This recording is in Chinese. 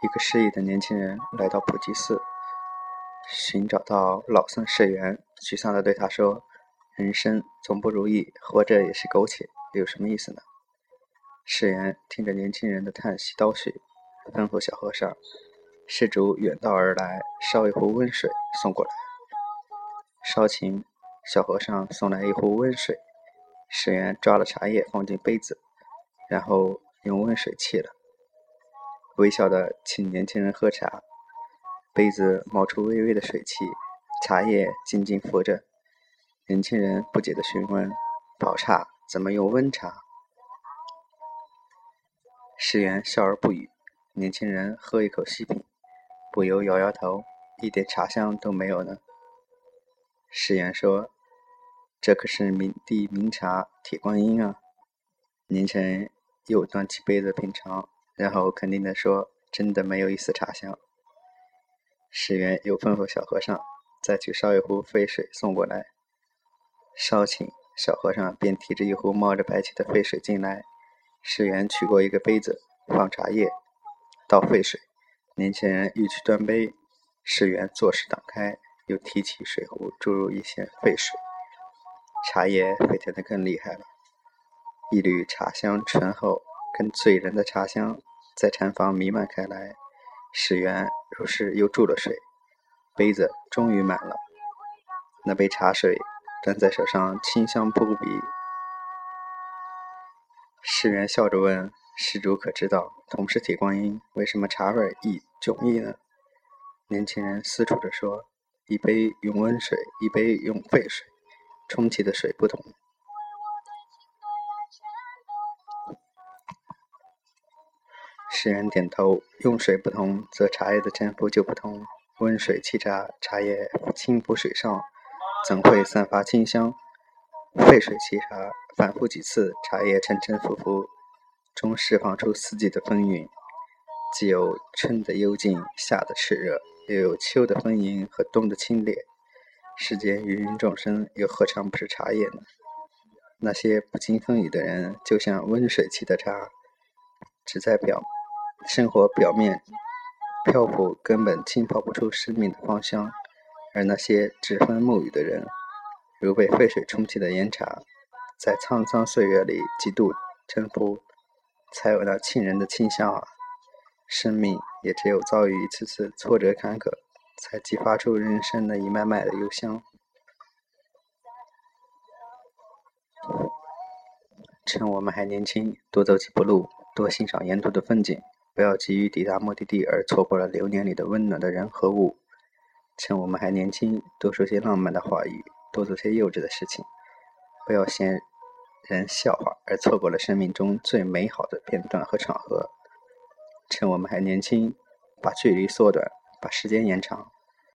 一个失意的年轻人来到普济寺，寻找到老僧释缘，沮丧地对他说：“人生总不如意，活着也是苟且，有什么意思呢？”释源听着年轻人的叹息叨絮，吩咐小和尚：“施主远道而来，烧一壶温水送过来。”烧琴，小和尚送来一壶温水，释源抓了茶叶放进杯子，然后用温水沏了。微笑的请年轻人喝茶，杯子冒出微微的水汽，茶叶静静浮着。年轻人不解的询问：“宝茶怎么用温茶？”世源笑而不语。年轻人喝一口细品，不由摇摇头：“一点茶香都没有呢。”世源说：“这可是名地名茶铁观音啊！”年轻人又端起杯子品尝。然后肯定地说：“真的没有一丝茶香。”释源又吩咐小和尚再去烧一壶沸水送过来。烧请小和尚便提着一壶冒着白气的沸水进来。释源取过一个杯子，放茶叶，倒沸水。年轻人欲去端杯，释源作势挡开，又提起水壶注入一些沸水，茶叶沸腾得更厉害了，一缕茶香醇厚，跟醉人的茶香。在禅房弥漫开来，释源如是又注了水，杯子终于满了。那杯茶水端在手上，清香扑鼻。释源笑着问：“施主可知道，同是铁观音，为什么茶味异迥异呢？”年轻人思忖着说：“一杯用温水，一杯用沸水，充气的水不同。”释源点头，用水不同，则茶叶的沉浮就不同。温水沏茶，茶叶轻浮水上，怎会散发清香？沸水沏茶，反复几次，茶叶沉沉浮浮，中释放出四季的风韵。既有春的幽静，夏的炽热，又有秋的丰盈和冬的清冽。世间芸芸众生，又何尝不是茶叶呢？那些不经风雨的人，就像温水沏的茶，只在表。生活表面漂浮，根本浸泡不出生命的芳香；而那些栉风沐雨的人，如被沸水冲沏的岩茶，在沧桑岁月里几度沉浮，才有那沁人的清香啊！生命也只有遭遇一次次挫折坎坷，才激发出人生的一脉脉的幽香。趁我们还年轻，多走几步路，多欣赏沿途的风景。不要急于抵达目的地，而错过了流年里的温暖的人和物。趁我们还年轻，多说些浪漫的话语，多做些幼稚的事情。不要嫌人笑话，而错过了生命中最美好的片段和场合。趁我们还年轻，把距离缩短，把时间延长。